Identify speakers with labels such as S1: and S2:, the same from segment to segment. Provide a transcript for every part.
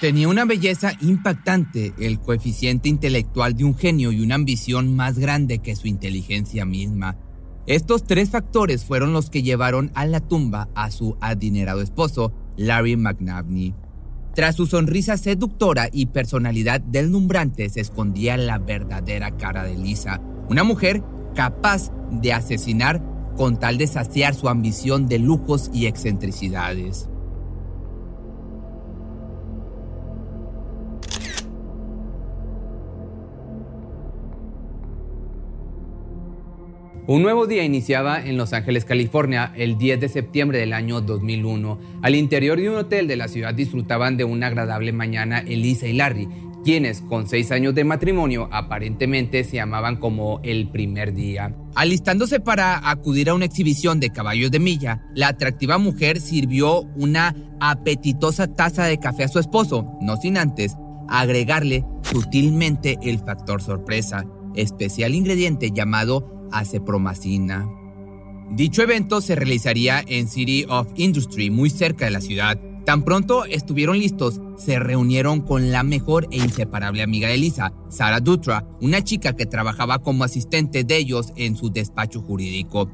S1: Tenía una belleza impactante, el coeficiente intelectual de un genio y una ambición más grande que su inteligencia misma. Estos tres factores fueron los que llevaron a la tumba a su adinerado esposo, Larry McNabney. Tras su sonrisa seductora y personalidad deslumbrante se escondía la verdadera cara de Lisa, una mujer capaz de asesinar con tal de saciar su ambición de lujos y excentricidades. Un nuevo día iniciaba en Los Ángeles, California, el 10 de septiembre del año 2001. Al interior de un hotel de la ciudad disfrutaban de una agradable mañana Elisa y Larry, quienes con seis años de matrimonio aparentemente se amaban como el primer día. Alistándose para acudir a una exhibición de caballos de milla, la atractiva mujer sirvió una apetitosa taza de café a su esposo, no sin antes agregarle sutilmente el factor sorpresa, especial ingrediente llamado acepromacina. Dicho evento se realizaría en City of Industry, muy cerca de la ciudad. Tan pronto estuvieron listos, se reunieron con la mejor e inseparable amiga de Lisa, Sarah Dutra, una chica que trabajaba como asistente de ellos en su despacho jurídico.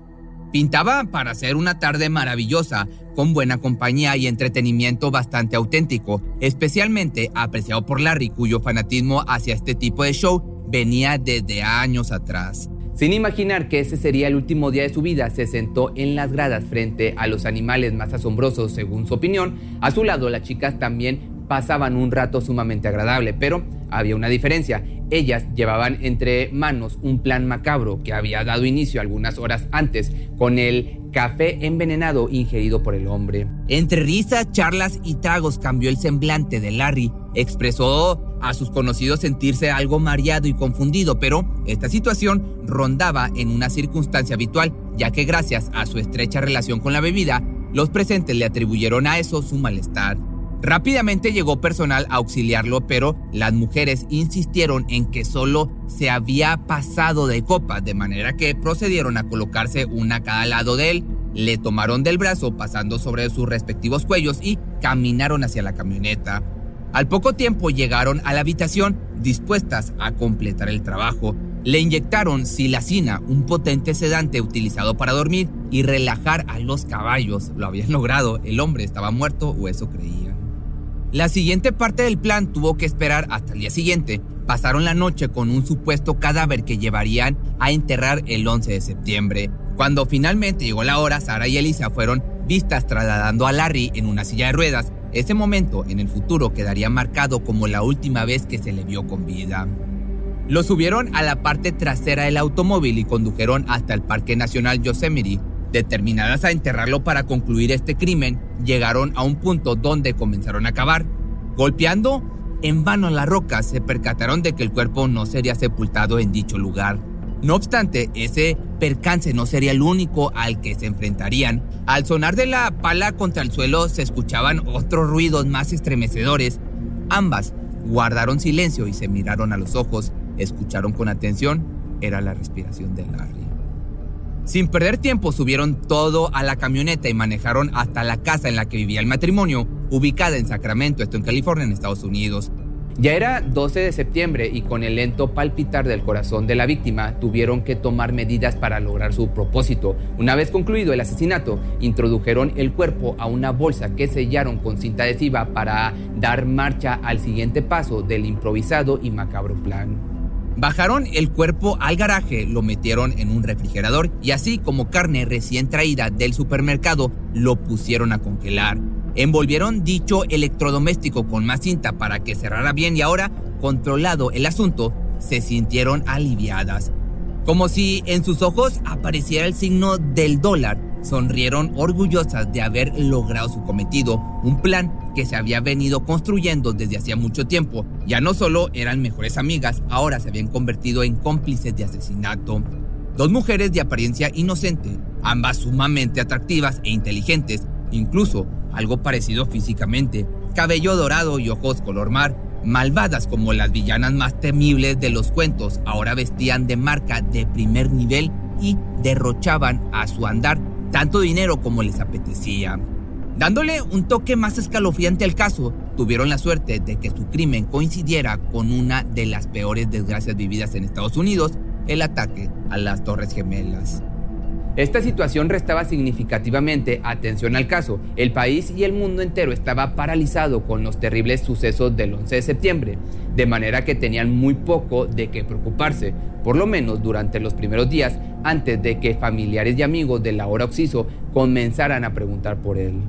S1: Pintaba para ser una tarde maravillosa, con buena compañía y entretenimiento bastante auténtico, especialmente apreciado por Larry, cuyo fanatismo hacia este tipo de show venía desde años atrás. Sin imaginar que ese sería el último día de su vida, se sentó en las gradas frente a los animales más asombrosos, según su opinión. A su lado, las chicas también pasaban un rato sumamente agradable, pero había una diferencia. Ellas llevaban entre manos un plan macabro que había dado inicio algunas horas antes con el café envenenado ingerido por el hombre. Entre risas, charlas y tragos cambió el semblante de Larry. Expresó a sus conocidos sentirse algo mareado y confundido, pero esta situación rondaba en una circunstancia habitual, ya que gracias a su estrecha relación con la bebida, los presentes le atribuyeron a eso su malestar. Rápidamente llegó personal a auxiliarlo, pero las mujeres insistieron en que solo se había pasado de copa, de manera que procedieron a colocarse una a cada lado de él, le tomaron del brazo pasando sobre sus respectivos cuellos y caminaron hacia la camioneta. Al poco tiempo llegaron a la habitación dispuestas a completar el trabajo. Le inyectaron silacina, un potente sedante utilizado para dormir y relajar a los caballos. Lo habían logrado, el hombre estaba muerto o eso creían. La siguiente parte del plan tuvo que esperar hasta el día siguiente. Pasaron la noche con un supuesto cadáver que llevarían a enterrar el 11 de septiembre. Cuando finalmente llegó la hora, Sara y Elisa fueron vistas trasladando a Larry en una silla de ruedas ese momento en el futuro quedaría marcado como la última vez que se le vio con vida. Lo subieron a la parte trasera del automóvil y condujeron hasta el Parque Nacional Yosemite. Determinadas a enterrarlo para concluir este crimen, llegaron a un punto donde comenzaron a cavar. Golpeando en vano la roca, se percataron de que el cuerpo no sería sepultado en dicho lugar. No obstante, ese percance no sería el único al que se enfrentarían. Al sonar de la pala contra el suelo se escuchaban otros ruidos más estremecedores. Ambas guardaron silencio y se miraron a los ojos. Escucharon con atención. Era la respiración de Larry. Sin perder tiempo subieron todo a la camioneta y manejaron hasta la casa en la que vivía el matrimonio, ubicada en Sacramento, esto en California, en Estados Unidos. Ya era 12 de septiembre y con el lento palpitar del corazón de la víctima tuvieron que tomar medidas para lograr su propósito. Una vez concluido el asesinato, introdujeron el cuerpo a una bolsa que sellaron con cinta adhesiva para dar marcha al siguiente paso del improvisado y macabro plan. Bajaron el cuerpo al garaje, lo metieron en un refrigerador y así como carne recién traída del supermercado, lo pusieron a congelar. Envolvieron dicho electrodoméstico con más cinta para que cerrara bien y ahora, controlado el asunto, se sintieron aliviadas. Como si en sus ojos apareciera el signo del dólar, sonrieron orgullosas de haber logrado su cometido, un plan que se había venido construyendo desde hacía mucho tiempo. Ya no solo eran mejores amigas, ahora se habían convertido en cómplices de asesinato. Dos mujeres de apariencia inocente, ambas sumamente atractivas e inteligentes, incluso algo parecido físicamente, cabello dorado y ojos color mar, malvadas como las villanas más temibles de los cuentos, ahora vestían de marca de primer nivel y derrochaban a su andar tanto dinero como les apetecía. Dándole un toque más escalofriante al caso, tuvieron la suerte de que su crimen coincidiera con una de las peores desgracias vividas en Estados Unidos, el ataque a las Torres Gemelas. Esta situación restaba significativamente atención al caso. El país y el mundo entero estaba paralizado con los terribles sucesos del 11 de septiembre, de manera que tenían muy poco de qué preocuparse, por lo menos durante los primeros días antes de que familiares y amigos de Laura Oxiso comenzaran a preguntar por él.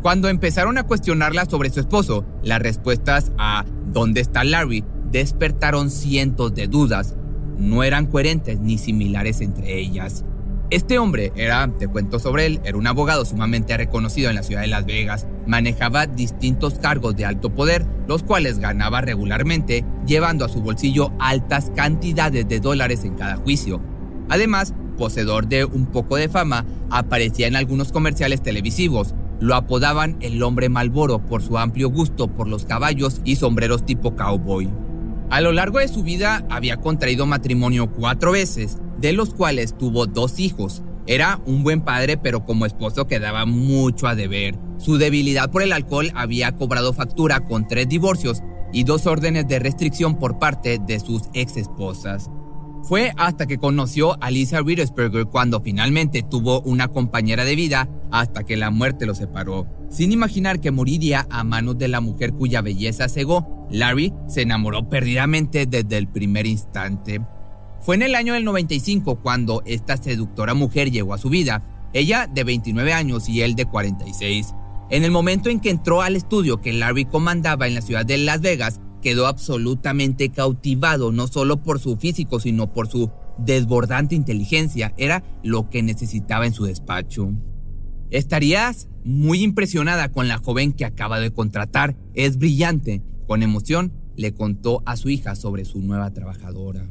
S1: Cuando empezaron a cuestionarla sobre su esposo, las respuestas a ¿dónde está Larry? despertaron cientos de dudas. No eran coherentes ni similares entre ellas. Este hombre era, te cuento sobre él, era un abogado sumamente reconocido en la ciudad de Las Vegas. Manejaba distintos cargos de alto poder, los cuales ganaba regularmente, llevando a su bolsillo altas cantidades de dólares en cada juicio. Además, poseedor de un poco de fama, aparecía en algunos comerciales televisivos. Lo apodaban el hombre Malboro por su amplio gusto por los caballos y sombreros tipo cowboy. A lo largo de su vida había contraído matrimonio cuatro veces de los cuales tuvo dos hijos. Era un buen padre, pero como esposo quedaba mucho a deber. Su debilidad por el alcohol había cobrado factura con tres divorcios y dos órdenes de restricción por parte de sus ex esposas. Fue hasta que conoció a Lisa Rittersberger cuando finalmente tuvo una compañera de vida hasta que la muerte lo separó. Sin imaginar que moriría a manos de la mujer cuya belleza cegó, Larry se enamoró perdidamente desde el primer instante. Fue en el año del 95 cuando esta seductora mujer llegó a su vida, ella de 29 años y él de 46. En el momento en que entró al estudio que Larry comandaba en la ciudad de Las Vegas, quedó absolutamente cautivado no solo por su físico, sino por su desbordante inteligencia. Era lo que necesitaba en su despacho. Estarías muy impresionada con la joven que acaba de contratar. Es brillante. Con emoción le contó a su hija sobre su nueva trabajadora.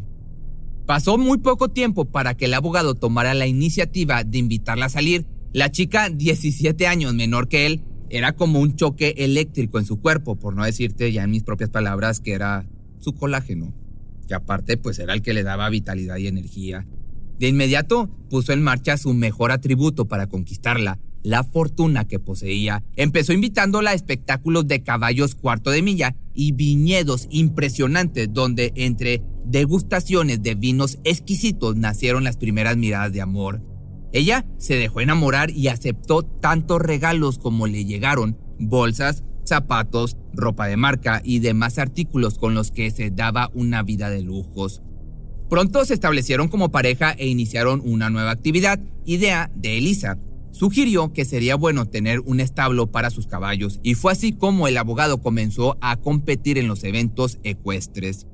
S1: Pasó muy poco tiempo para que el abogado tomara la iniciativa de invitarla a salir. La chica, 17 años menor que él, era como un choque eléctrico en su cuerpo, por no decirte ya en mis propias palabras que era su colágeno, que aparte pues era el que le daba vitalidad y energía. De inmediato puso en marcha su mejor atributo para conquistarla, la fortuna que poseía. Empezó invitándola a espectáculos de caballos cuarto de milla y viñedos impresionantes donde entre degustaciones de vinos exquisitos nacieron las primeras miradas de amor. Ella se dejó enamorar y aceptó tantos regalos como le llegaron, bolsas, zapatos, ropa de marca y demás artículos con los que se daba una vida de lujos. Pronto se establecieron como pareja e iniciaron una nueva actividad, idea de Elisa. Sugirió que sería bueno tener un establo para sus caballos y fue así como el abogado comenzó a competir en los eventos ecuestres.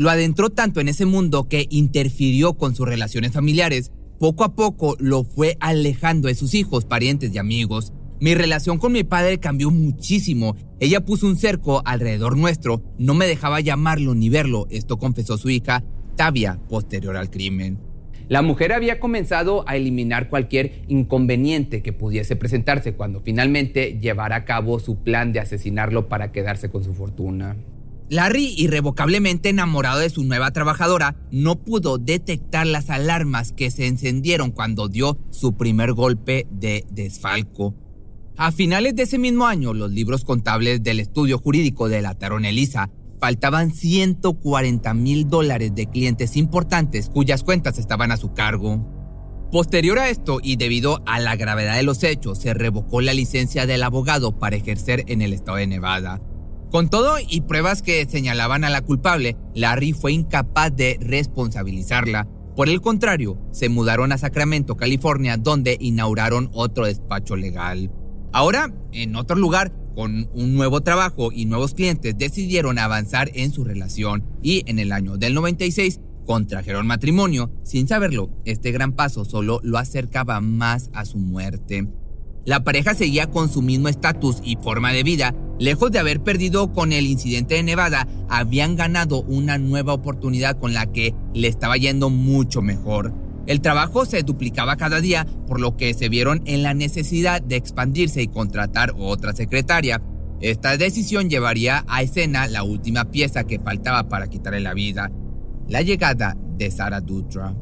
S1: Lo adentró tanto en ese mundo que interfirió con sus relaciones familiares. Poco a poco lo fue alejando de sus hijos, parientes y amigos. Mi relación con mi padre cambió muchísimo. Ella puso un cerco alrededor nuestro, no me dejaba llamarlo ni verlo, esto confesó su hija, Tavia, posterior al crimen. La mujer había comenzado a eliminar cualquier inconveniente que pudiese presentarse cuando finalmente llevara a cabo su plan de asesinarlo para quedarse con su fortuna. Larry, irrevocablemente enamorado de su nueva trabajadora, no pudo detectar las alarmas que se encendieron cuando dio su primer golpe de desfalco. A finales de ese mismo año, los libros contables del estudio jurídico de la Elisa faltaban 140 mil dólares de clientes importantes cuyas cuentas estaban a su cargo. Posterior a esto y debido a la gravedad de los hechos, se revocó la licencia del abogado para ejercer en el estado de Nevada. Con todo y pruebas que señalaban a la culpable, Larry fue incapaz de responsabilizarla. Por el contrario, se mudaron a Sacramento, California, donde inauguraron otro despacho legal. Ahora, en otro lugar, con un nuevo trabajo y nuevos clientes, decidieron avanzar en su relación y en el año del 96 contrajeron matrimonio. Sin saberlo, este gran paso solo lo acercaba más a su muerte. La pareja seguía con su mismo estatus y forma de vida. Lejos de haber perdido con el incidente de Nevada, habían ganado una nueva oportunidad con la que le estaba yendo mucho mejor. El trabajo se duplicaba cada día, por lo que se vieron en la necesidad de expandirse y contratar otra secretaria. Esta decisión llevaría a escena la última pieza que faltaba para quitarle la vida, la llegada de Sarah Dutra.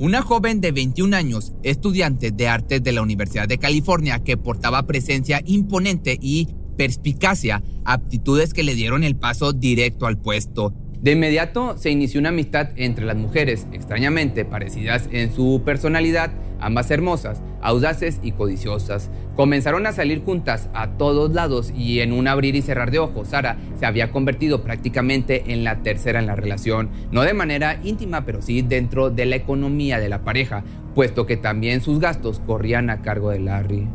S1: Una joven de 21 años, estudiante de artes de la Universidad de California que portaba presencia imponente y perspicacia, aptitudes que le dieron el paso directo al puesto. De inmediato se inició una amistad entre las mujeres, extrañamente parecidas en su personalidad, ambas hermosas, audaces y codiciosas. Comenzaron a salir juntas a todos lados y en un abrir y cerrar de ojos, Sara se había convertido prácticamente en la tercera en la relación, no de manera íntima, pero sí dentro de la economía de la pareja, puesto que también sus gastos corrían a cargo de Larry.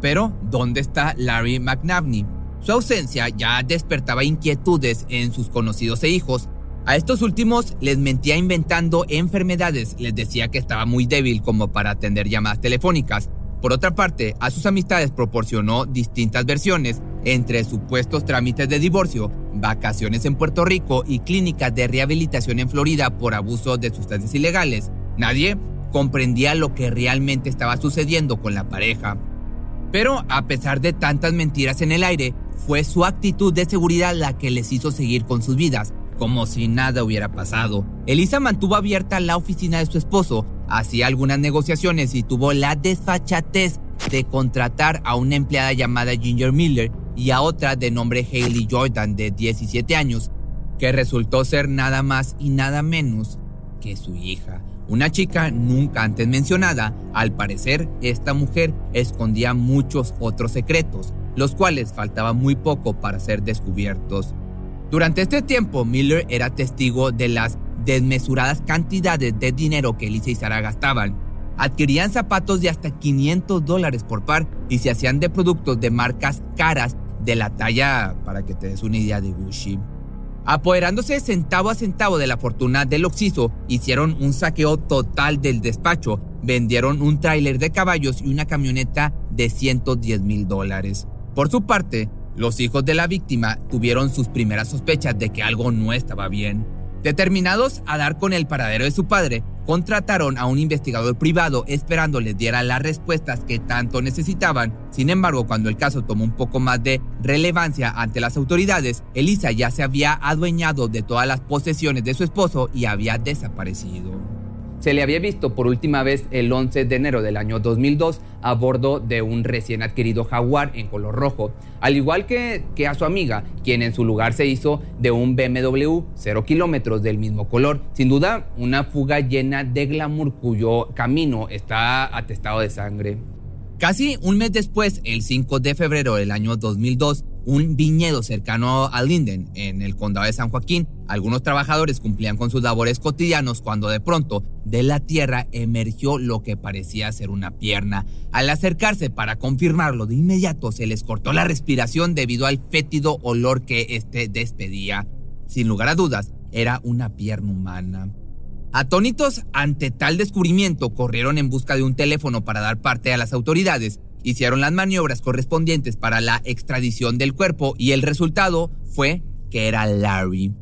S1: Pero, ¿dónde está Larry McNavney? Su ausencia ya despertaba inquietudes en sus conocidos e hijos, a estos últimos les mentía inventando enfermedades, les decía que estaba muy débil como para atender llamadas telefónicas. Por otra parte, a sus amistades proporcionó distintas versiones, entre supuestos trámites de divorcio, vacaciones en Puerto Rico y clínicas de rehabilitación en Florida por abuso de sustancias ilegales. Nadie comprendía lo que realmente estaba sucediendo con la pareja. Pero a pesar de tantas mentiras en el aire, fue su actitud de seguridad la que les hizo seguir con sus vidas, como si nada hubiera pasado. Elisa mantuvo abierta la oficina de su esposo, hacía algunas negociaciones y tuvo la desfachatez de contratar a una empleada llamada Ginger Miller y a otra de nombre Hailey Jordan de 17 años, que resultó ser nada más y nada menos que su hija. Una chica nunca antes mencionada, al parecer esta mujer escondía muchos otros secretos, los cuales faltaba muy poco para ser descubiertos. Durante este tiempo, Miller era testigo de las desmesuradas cantidades de dinero que Elisa y Sara gastaban. Adquirían zapatos de hasta 500 dólares por par y se hacían de productos de marcas caras de la talla, para que te des una idea de Gucci. Apoderándose centavo a centavo de la fortuna del Oxiso, hicieron un saqueo total del despacho, vendieron un tráiler de caballos y una camioneta de 110 mil dólares. Por su parte, los hijos de la víctima tuvieron sus primeras sospechas de que algo no estaba bien. Determinados a dar con el paradero de su padre, contrataron a un investigador privado esperando les diera las respuestas que tanto necesitaban. Sin embargo, cuando el caso tomó un poco más de relevancia ante las autoridades, Elisa ya se había adueñado de todas las posesiones de su esposo y había desaparecido se le había visto por última vez el 11 de enero del año 2002 a bordo de un recién adquirido Jaguar en color rojo, al igual que, que a su amiga, quien en su lugar se hizo de un BMW 0 kilómetros del mismo color. Sin duda, una fuga llena de glamour cuyo camino está atestado de sangre. Casi un mes después, el 5 de febrero del año 2002, un viñedo cercano a Linden, en el condado de San Joaquín. Algunos trabajadores cumplían con sus labores cotidianos cuando de pronto de la tierra emergió lo que parecía ser una pierna. Al acercarse para confirmarlo, de inmediato se les cortó la respiración debido al fétido olor que éste despedía. Sin lugar a dudas, era una pierna humana. Atónitos ante tal descubrimiento, corrieron en busca de un teléfono para dar parte a las autoridades hicieron las maniobras correspondientes para la extradición del cuerpo y el resultado fue que era Larry.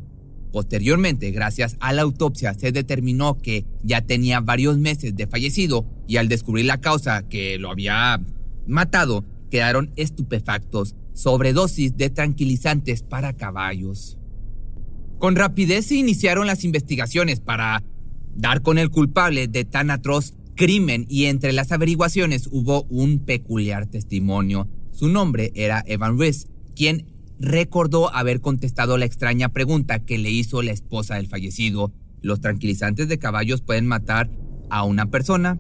S1: Posteriormente, gracias a la autopsia, se determinó que ya tenía varios meses de fallecido y al descubrir la causa que lo había matado, quedaron estupefactos, sobredosis de tranquilizantes para caballos. Con rapidez se iniciaron las investigaciones para dar con el culpable de tan atroz crimen y entre las averiguaciones hubo un peculiar testimonio. Su nombre era Evan Rees, quien recordó haber contestado la extraña pregunta que le hizo la esposa del fallecido. ¿Los tranquilizantes de caballos pueden matar a una persona?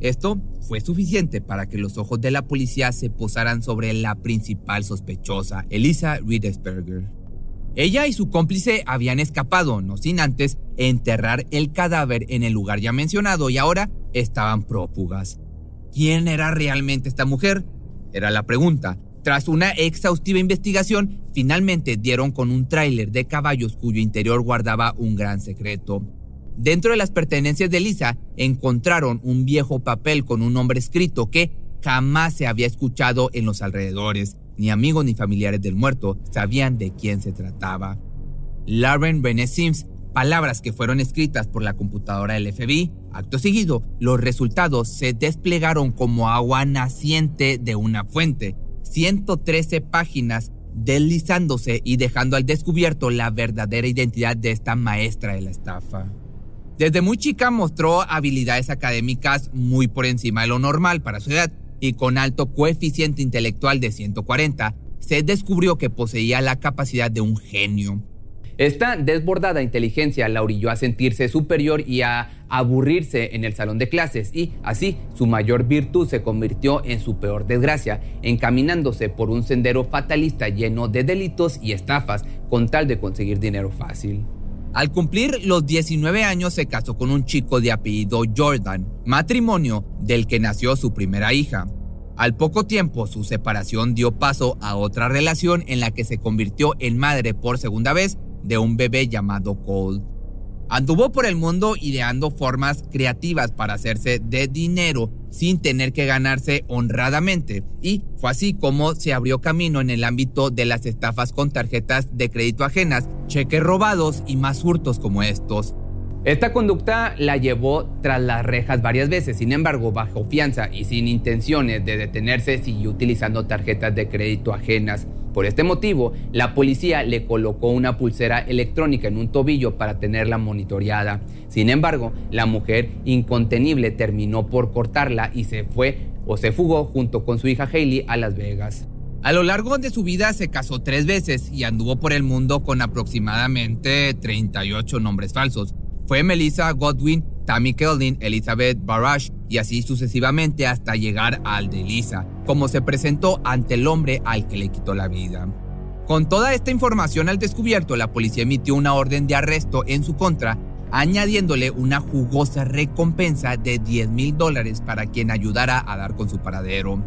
S1: Esto fue suficiente para que los ojos de la policía se posaran sobre la principal sospechosa, Elisa Riedesberger. Ella y su cómplice habían escapado, no sin antes enterrar el cadáver en el lugar ya mencionado y ahora estaban prófugas. ¿Quién era realmente esta mujer? Era la pregunta. Tras una exhaustiva investigación, finalmente dieron con un tráiler de caballos cuyo interior guardaba un gran secreto. dentro de las pertenencias de Lisa encontraron un viejo papel con un nombre escrito que jamás se había escuchado en los alrededores. Ni amigos ni familiares del muerto sabían de quién se trataba. Lauren René Sims, palabras que fueron escritas por la computadora del FBI. Acto seguido, los resultados se desplegaron como agua naciente de una fuente. 113 páginas deslizándose y dejando al descubierto la verdadera identidad de esta maestra de la estafa. Desde muy chica mostró habilidades académicas muy por encima de lo normal para su edad y con alto coeficiente intelectual de 140, se descubrió que poseía la capacidad de un genio. Esta desbordada inteligencia la orilló a sentirse superior y a aburrirse en el salón de clases y así su mayor virtud se convirtió en su peor desgracia, encaminándose por un sendero fatalista lleno de delitos y estafas con tal de conseguir dinero fácil. Al cumplir los 19 años se casó con un chico de apellido Jordan, matrimonio del que nació su primera hija. Al poco tiempo su separación dio paso a otra relación en la que se convirtió en madre por segunda vez de un bebé llamado Cole. Anduvo por el mundo ideando formas creativas para hacerse de dinero sin tener que ganarse honradamente y fue así como se abrió camino en el ámbito de las estafas con tarjetas de crédito ajenas, cheques robados y más hurtos como estos. Esta conducta la llevó tras las rejas varias veces, sin embargo, bajo fianza y sin intenciones de detenerse, siguió utilizando tarjetas de crédito ajenas. Por este motivo, la policía le colocó una pulsera electrónica en un tobillo para tenerla monitoreada. Sin embargo, la mujer incontenible terminó por cortarla y se fue o se fugó junto con su hija Hailey a Las Vegas. A lo largo de su vida se casó tres veces y anduvo por el mundo con aproximadamente 38 nombres falsos. Fue Melissa Godwin, Tammy Keldin, Elizabeth Barash y así sucesivamente hasta llegar al de Lisa, como se presentó ante el hombre al que le quitó la vida. Con toda esta información al descubierto, la policía emitió una orden de arresto en su contra, añadiéndole una jugosa recompensa de 10 mil dólares para quien ayudara a dar con su paradero.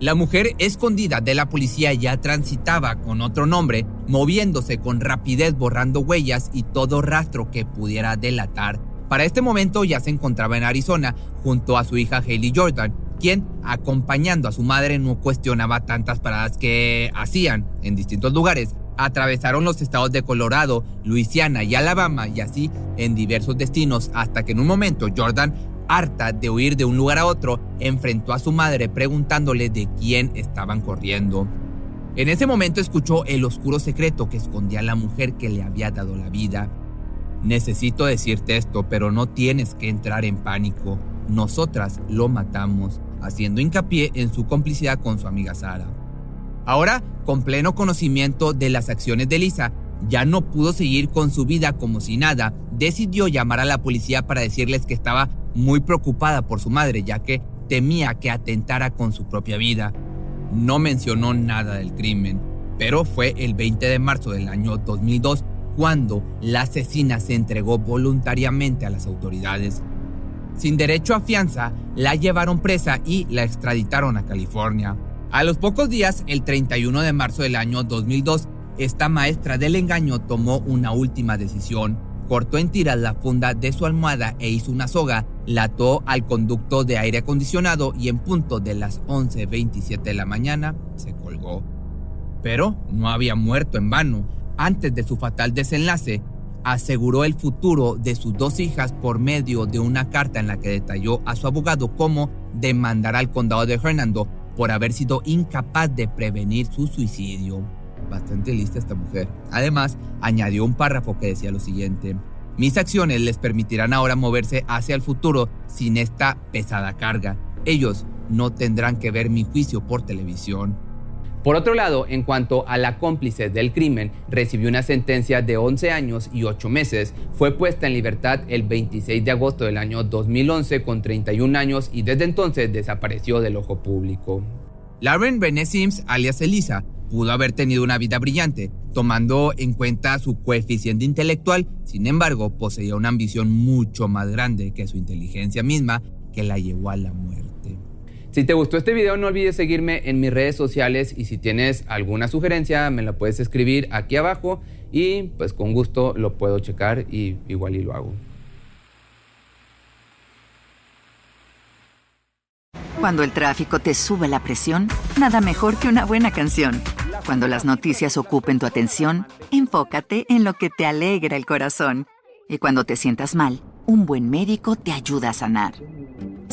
S1: La mujer escondida de la policía ya transitaba con otro nombre, moviéndose con rapidez borrando huellas y todo rastro que pudiera delatar. Para este momento ya se encontraba en Arizona junto a su hija Haley Jordan, quien, acompañando a su madre, no cuestionaba tantas paradas que hacían en distintos lugares. Atravesaron los estados de Colorado, Luisiana y Alabama y así en diversos destinos hasta que en un momento Jordan harta de huir de un lugar a otro, enfrentó a su madre preguntándole de quién estaban corriendo. En ese momento escuchó el oscuro secreto que escondía la mujer que le había dado la vida. Necesito decirte esto, pero no tienes que entrar en pánico. Nosotras lo matamos, haciendo hincapié en su complicidad con su amiga Sara. Ahora, con pleno conocimiento de las acciones de Lisa, ya no pudo seguir con su vida como si nada, decidió llamar a la policía para decirles que estaba muy preocupada por su madre, ya que temía que atentara con su propia vida. No mencionó nada del crimen, pero fue el 20 de marzo del año 2002 cuando la asesina se entregó voluntariamente a las autoridades. Sin derecho a fianza, la llevaron presa y la extraditaron a California. A los pocos días, el 31 de marzo del año 2002, esta maestra del engaño tomó una última decisión cortó en tiras la funda de su almohada e hizo una soga, la ató al conducto de aire acondicionado y en punto de las 11.27 de la mañana se colgó. Pero no había muerto en vano. Antes de su fatal desenlace, aseguró el futuro de sus dos hijas por medio de una carta en la que detalló a su abogado cómo demandar al condado de Hernando por haber sido incapaz de prevenir su suicidio bastante lista esta mujer. Además, añadió un párrafo que decía lo siguiente. Mis acciones les permitirán ahora moverse hacia el futuro sin esta pesada carga. Ellos no tendrán que ver mi juicio por televisión. Por otro lado, en cuanto a la cómplice del crimen, recibió una sentencia de 11 años y 8 meses. Fue puesta en libertad el 26 de agosto del año 2011 con 31 años y desde entonces desapareció del ojo público. Lauren Bene Sims, alias Elisa, pudo haber tenido una vida brillante, tomando en cuenta su coeficiente intelectual, sin embargo, poseía una ambición mucho más grande que su inteligencia misma que la llevó a la muerte. Si te gustó este video, no olvides seguirme en mis redes sociales y si tienes alguna sugerencia, me la puedes escribir aquí abajo y pues con gusto lo puedo checar y igual y lo hago.
S2: Cuando el tráfico te sube la presión, nada mejor que una buena canción. Cuando las noticias ocupen tu atención, enfócate en lo que te alegra el corazón. Y cuando te sientas mal, un buen médico te ayuda a sanar.